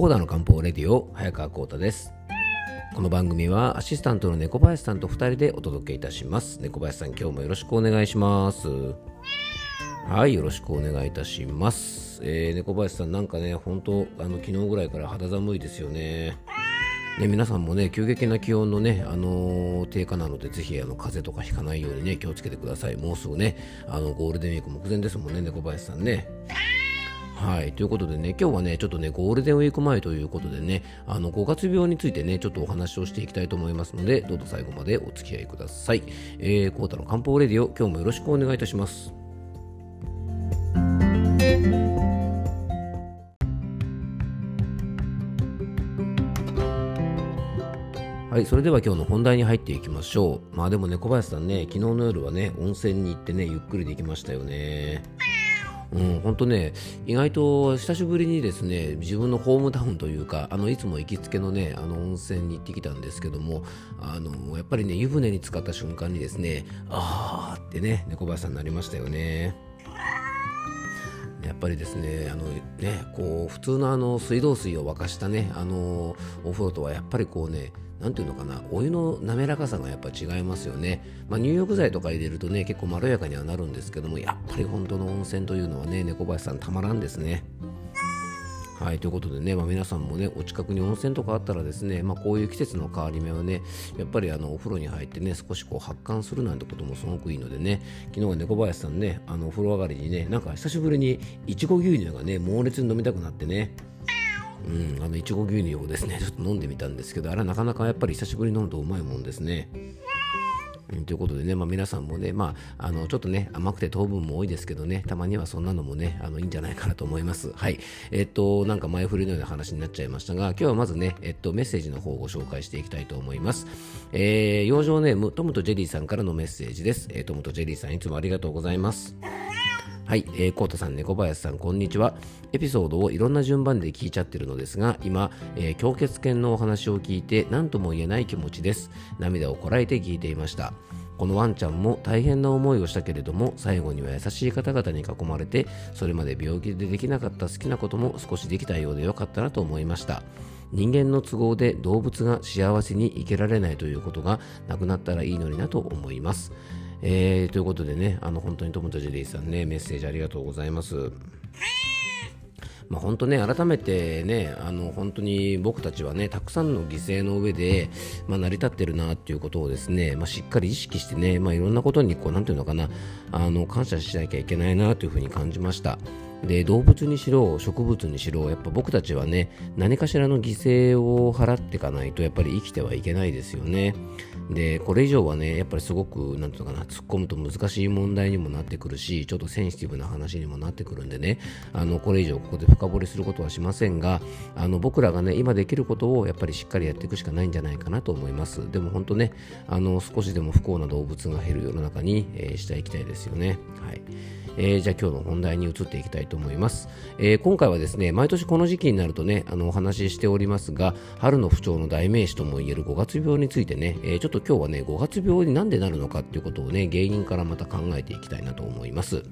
コーダの漢方レディオ早川コータです。この番組はアシスタントの猫林さんと2人でお届けいたします。猫林さん今日もよろしくお願いします。はいよろしくお願いいたします、えー、猫林さんなんかね本当あの昨日ぐらいから肌寒いですよね。ね、皆さんもね、急激な気温のね、あのー低下なので、ぜひ、あの、風邪とかひかないようにね、気をつけてください。もうすぐね、あの、ゴールデンウィーク目前ですもんね、猫林さんね。はい。ということでね、今日はね、ちょっとね、ゴールデンウィーク前ということでね、あの、5月病についてね、ちょっとお話をしていきたいと思いますので、どうぞ最後までお付き合いください。えー、コータの漢方レディオ、今日もよろしくお願いいたします。はい、それでは今日の本題に入っていきましょう。まあでもね、小林さんね、昨日の夜はね、温泉に行ってね、ゆっくりできましたよね。うん、本当ね、意外と久しぶりにですね、自分のホームタウンというか、あの、いつも行きつけのね、あの、温泉に行ってきたんですけども、あの、やっぱりね、湯船に浸かった瞬間にですね、あーってね、猫林さんになりましたよね。やっぱりですね、あのね、こう普通のあの水道水を沸かしたね、あのお風呂とはやっぱりこうね、なんていうのかな、お湯の滑らかさがやっぱ違いますよね。まあ、入浴剤とか入れるとね、結構まろやかにはなるんですけども、やっぱり本当の温泉というのはね、猫林さんたまらんですね。はい、ということでね、まあ、皆さんもね、お近くに温泉とかあったらですね、まあ、こういう季節の変わり目はね、やっぱりあのお風呂に入ってね、少しこう発汗するなんてこともすごくいいのでね、昨日は猫林さんね、あのお風呂上がりにね、なんか久しぶりにいちご牛乳がね、猛烈に飲みたくなってね、うん、あのいちご牛乳をですね、ちょっと飲んでみたんですけど、あれはなかなかやっぱり久しぶりに飲むとうまいもんですね。ということでね、まあ、皆さんもね、まあ、あのちょっとね甘くて糖分も多いですけどねたまにはそんなのもねあのいいんじゃないかなと思います。はい。えっとなんか前振りのような話になっちゃいましたが今日はまずね、えっと、メッセージの方をご紹介していきたいと思います。えー、養生ネームトムとジェリーさんからのメッセージです、えー、トムとジェリーさんいつもありがとうございます。はい、えー、コータさん、猫林さん、こんにちは。エピソードをいろんな順番で聞いちゃってるのですが、今、えー、氷結犬のお話を聞いて、何とも言えない気持ちです。涙をこらえて聞いていました。このワンちゃんも大変な思いをしたけれども、最後には優しい方々に囲まれて、それまで病気でできなかった好きなことも少しできたようでよかったなと思いました。人間の都合で動物が幸せに生きられないということがなくなったらいいのになと思います。えー、ということでね、あの本当にトムとジェリーさんね、メッセージありがとうございます。まあ、本当ね、改めてね、あの本当に僕たちはね、たくさんの犠牲の上で、まあ、成り立ってるなっていうことをですね、まあ、しっかり意識してね、まあ、いろんなことにこう、なんていうのかな、あの感謝しなきゃいけないなというふうに感じました。で動物にしろ植物にしろやっぱ僕たちはね何かしらの犠牲を払っていかないとやっぱり生きてはいけないですよね。でこれ以上はねやっぱりすごくなんていうかな突っ込むと難しい問題にもなってくるしちょっとセンシティブな話にもなってくるんでね。あのこれ以上ここで深掘りすることはしませんがあの僕らがね今できることをやっぱりしっかりやっていくしかないんじゃないかなと思います。でも本当ねあの少しでも不幸な動物が減る世の中に、えーしていきたいですよね。はい。えーじゃあ今日の本題に移っていきたいと思います、えー今回はですね毎年この時期になるとねあのお話ししておりますが春の不調の代名詞ともいえる5月病についてね、えーちょっと今日はね5月病になんでなるのかっていうことをね原因からまた考えていきたいなと思います。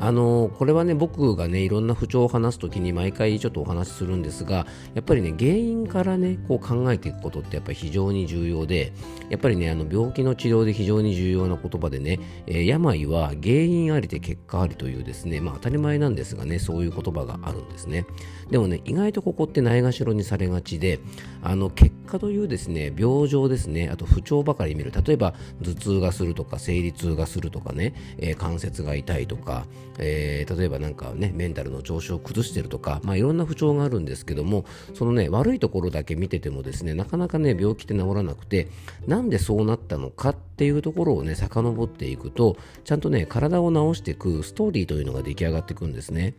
あのこれはね僕がねいろんな不調を話すときに毎回ちょっとお話しするんですがやっぱりね原因からねこう考えていくことってやっぱり非常に重要でやっぱりねあの病気の治療で非常に重要な言葉でね、えー病は原因ありで結果ありというですねまあ当たり前なんですがねそういう言葉があるんですね。でもね意外とここってないがしろにされがちであの結果というですね病状ですねあと不調ばかり見る例えば頭痛がするとか生理痛がするとかね、えー関節が痛いとか、えー例えばなんかねメンタルの調子を崩してるとか、まあ、いろんな不調があるんですけどもそのね悪いところだけ見ててもですねなかなかね病気って治らなくてなんでそうなったのかっていうところをね遡っていくとちゃんとね体を治していくストーリーというのが出来上がっていくんですね。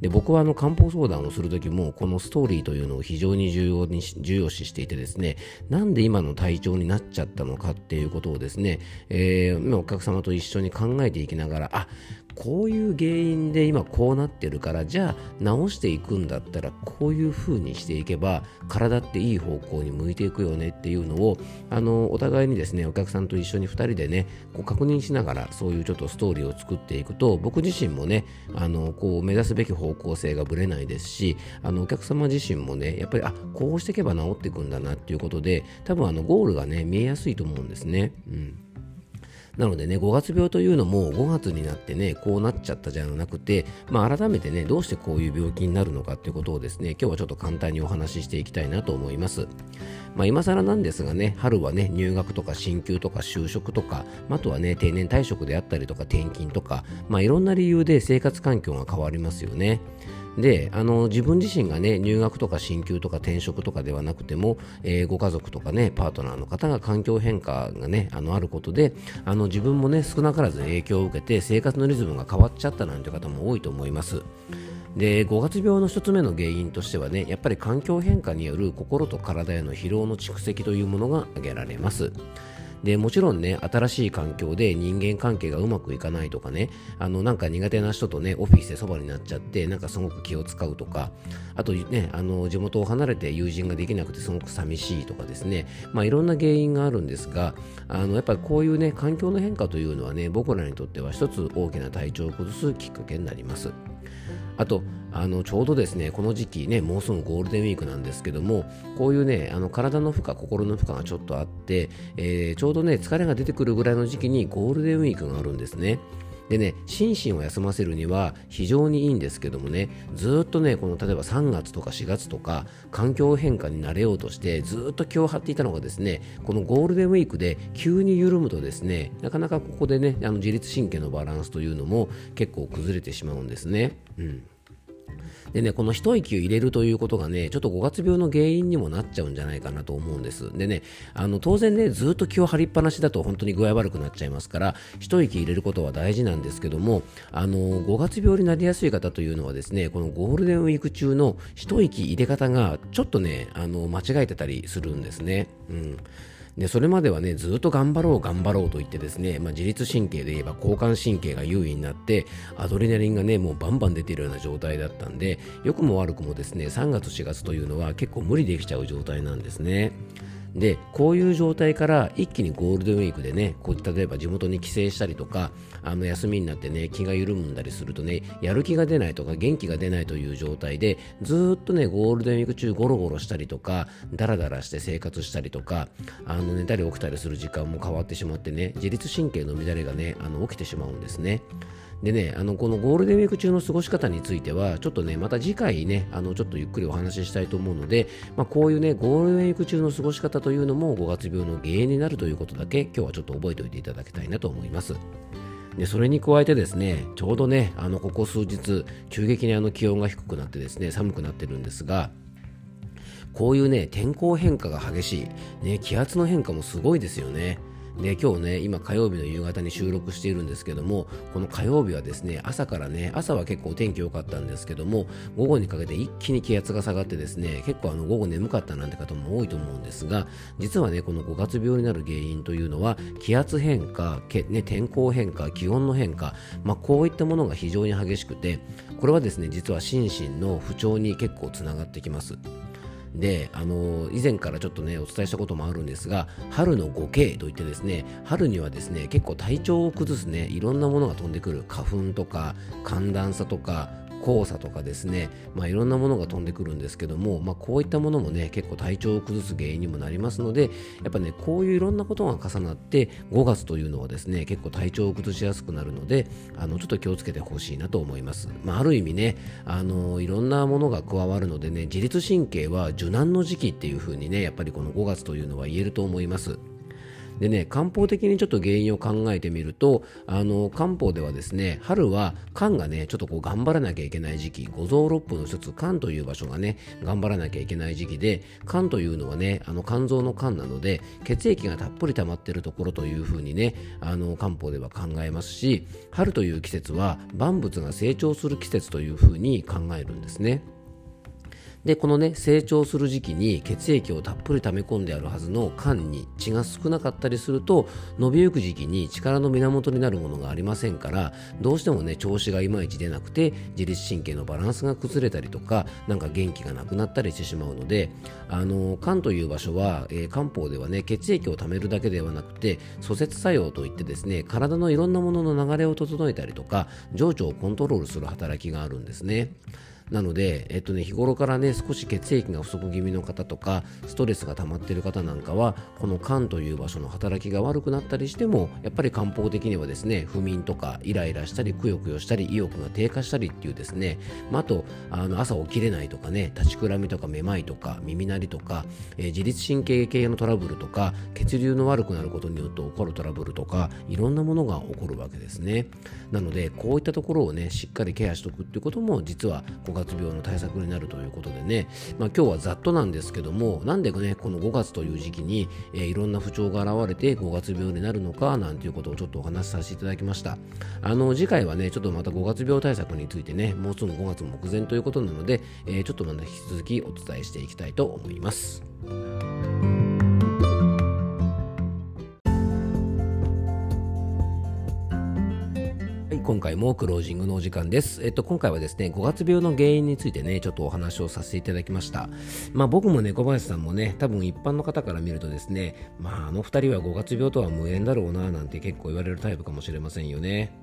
で僕はあの漢方相談をする時もこのストーリーというのを非常に重要に重要視していてですねなんで今の体調になっちゃったのかっていうことをですね、えーお客様と一緒に考えていきながらあこういう原因で今こうなってるからじゃあ直していくんだったらこういう風にしていけば体っていい方向に向いていくよねっていうのをあのお互いにですねお客さんと一緒に2人でねこう確認しながらそういうちょっとストーリーを作っていくと僕自身もねあのこう目指すべき方向性がぶれないですしあのお客様自身もねやっぱりあこうしていけば治っていくんだなっていうことで多分あのゴールがね見えやすいと思うんですね。うんなのでね、5月病というのも5月になってね、こうなっちゃったじゃなくて、まあ、改めてね、どうしてこういう病気になるのかっていうことをですね、今日はちょっと簡単にお話ししていきたいなと思います。まあ、今更なんですがね、春はね、入学とか進級とか就職とか、あとはね、定年退職であったりとか転勤とか、まあ、いろんな理由で生活環境が変わりますよね。であの自分自身がね入学とか進級とか転職とかではなくても、えー、ご家族とかねパートナーの方が環境変化がねあのあることであの自分もね少なからず影響を受けて生活のリズムが変わっちゃったなんて方も多いと思います。で5月病の1つ目の原因としてはねやっぱり環境変化による心と体への疲労の蓄積というものが挙げられます。でもちろんね新しい環境で人間関係がうまくいかないとかねあのなんか苦手な人とねオフィスでそばになっちゃってなんかすごく気を使うとかあとねあの地元を離れて友人ができなくてすごく寂しいとかですねまあいろんな原因があるんですがあのやっぱりこういうね環境の変化というのはね僕らにとっては一つ大きな体調を崩すきっかけになります。あとあのちょうどですねこの時期ねもうすぐゴールデンウィークなんですけどもこういうねあの体の負荷心の負荷がちょっとあって、えー、ちょうどね疲れが出てくるぐらいの時期にゴールデンウィークがあるんですね。でね、心身を休ませるには非常にいいんですけどもね、ずっとね、この例えば3月とか4月とか、環境変化に慣れようとして、ずっと気を張っていたのがですね、このゴールデンウィークで急に緩むとですね、なかなかここでね、あの自律神経のバランスというのも結構崩れてしまうんですね。うんでね、この一息を入れるということがね、ちょっと5月病の原因にもなっちゃうんじゃないかなと思うんです。でね、あの、当然ね、ずっと気を張りっぱなしだと本当に具合悪くなっちゃいますから、一息入れることは大事なんですけども、あの、5月病になりやすい方というのはですね、このゴールデンウィーク中の一息入れ方がちょっとね、あの、間違えてたりするんですね。うん。でそれまではねずっと頑張ろう頑張ろうと言ってですね、まあ、自律神経で言えば交感神経が優位になってアドレナリンがねもうバンバン出てるような状態だったんで良くも悪くもですね3月4月というのは結構無理できちゃう状態なんですね。でこういう状態から一気にゴールデンウィークでねこう例えば地元に帰省したりとかあの休みになってね気が緩んだりするとねやる気が出ないとか元気が出ないという状態でずっとねゴールデンウィーク中ゴロゴロしたりとかダラダラして生活したりとかあの寝たり起きたりする時間も変わってしまってね自律神経の乱れがねあの起きてしまうんですね。でね、あのこのゴールデンウィーク中の過ごし方については、ちょっとね、また次回ね、あのちょっとゆっくりお話ししたいと思うので、まあ、こういうね、ゴールデンウィーク中の過ごし方というのも5月病の原因になるということだけ、今日はちょっと覚えておいていただきたいなと思います。でそれに加えてですねちょうどねあのここ数日急激にあの気温が低くなってですね寒くなってるんですがこういうね天候変化が激しい、ね、気圧の変化もすごいですよね。で今日ね今火曜日の夕方に収録しているんですけどもこの火曜日はですね朝からね朝は結構天気良かったんですけども午後にかけて一気に気圧が下がってですね結構あの午後眠かったなんて方も多いと思うんですが実はねこの5月病になる原因というのは気圧変化、ね、天候変化気温の変化、まあ、こういったものが非常に激しくてこれはですね実は心身の不調に結構つながってきます。で、あの以前からちょっとね、お伝えしたこともあるんですが、春の 5K といってですね、春にはですね、結構体調を崩すね、いろんなものが飛んでくる、花粉とか、寒暖差とか、黄砂とかですね、まあ、いろんなものが飛んでくるんですけども、まあ、こういったものもね結構体調を崩す原因にもなりますのでやっぱねこういういろんなことが重なって5月というのはですね結構体調を崩しやすくなるのであのちょっと気をつけてほしいなと思います、まあ、ある意味ねあのいろんなものが加わるのでね自律神経は受難の時期っていう風にねやっぱりこの5月というのは言えると思います。でね漢方的にちょっと原因を考えてみるとあの漢方ではですね春は肝がねちょっとこう頑張らなきゃいけない時期五臓六腑の一つ肝という場所がね頑張らなきゃいけない時期で肝というのはねあの肝臓の肝なので血液がたっぷり溜まってるところというふうにねあの漢方では考えますし春という季節は万物が成長する季節というふうに考えるんですね。でこのね成長する時期に血液をたっぷり溜め込んであるはずの肝に血が少なかったりすると伸びゆく時期に力の源になるものがありませんからどうしてもね調子がいまいち出なくて自律神経のバランスが崩れたりとかなんか元気がなくなったりしてしまうのであの肝という場所は、えー、漢方ではね血液を溜めるだけではなくて疎節作用といってですね体のいろんなものの流れを整えたりとか情緒をコントロールする働きがあるんですね。なので、えっとね、日頃からね、少し血液が不足気味の方とか、ストレスが溜まっている方なんかは、この肝という場所の働きが悪くなったりしても、やっぱり漢方的にはですね、不眠とか、イライラしたり、くよくよしたり、意欲が低下したりっていうですね、まあ、あと、あの朝起きれないとかね、立ちくらみとかめまいとか、耳鳴りとか、えー、自律神経系のトラブルとか、血流の悪くなることによって起こるトラブルとか、いろんなものが起こるわけですね。なので、こういったところをね、しっかりケアしておくっていうことも、実は月病の対策になるということでね、まあ、今日はざっとなんですけどもなんでねこの5月という時期に、えー、いろんな不調が現れて5月病になるのかなんていうことをちょっとお話しさせていただきましたあの次回はねちょっとまた5月病対策についてねもうすぐ5月目前ということなので、えー、ちょっとまた引き続きお伝えしていきたいと思います。今回もクロージングのお時間です。えっと、今回はですね、5月病の原因についてね、ちょっとお話をさせていただきました。まあ僕もね、小林さんもね、多分一般の方から見るとですね、まああの二人は5月病とは無縁だろうな、なんて結構言われるタイプかもしれませんよね。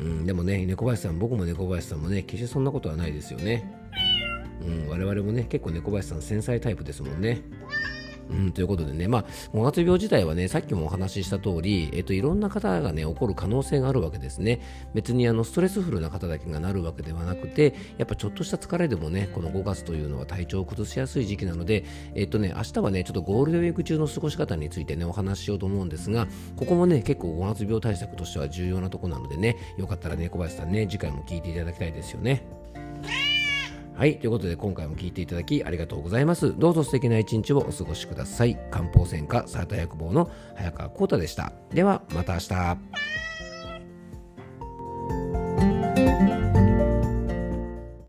うん、でもね、猫林さん、僕も猫林さんもね、決してそんなことはないですよね。うん、我々もね、結構猫林さん繊細タイプですもんね。うん、ということでね、まあ、五月病自体はね、さっきもお話しした通り、えっと、いろんな方がね、起こる可能性があるわけですね。別にあのストレスフルな方だけがなるわけではなくて、やっぱちょっとした疲れでもね、この5月というのは体調を崩しやすい時期なので、えっとね、明日はね、ちょっとゴールデンウィーク中の過ごし方についてね、お話ししようと思うんですが、ここもね、結構5月病対策としては重要なとこなのでね、よかったらね、小林さんね、次回も聞いていただきたいですよね。はい、ということで今回も聞いていただきありがとうございます。どうぞ素敵な一日をお過ごしください。漢方専科サータ薬房の早川浩太でした。ではまた明日。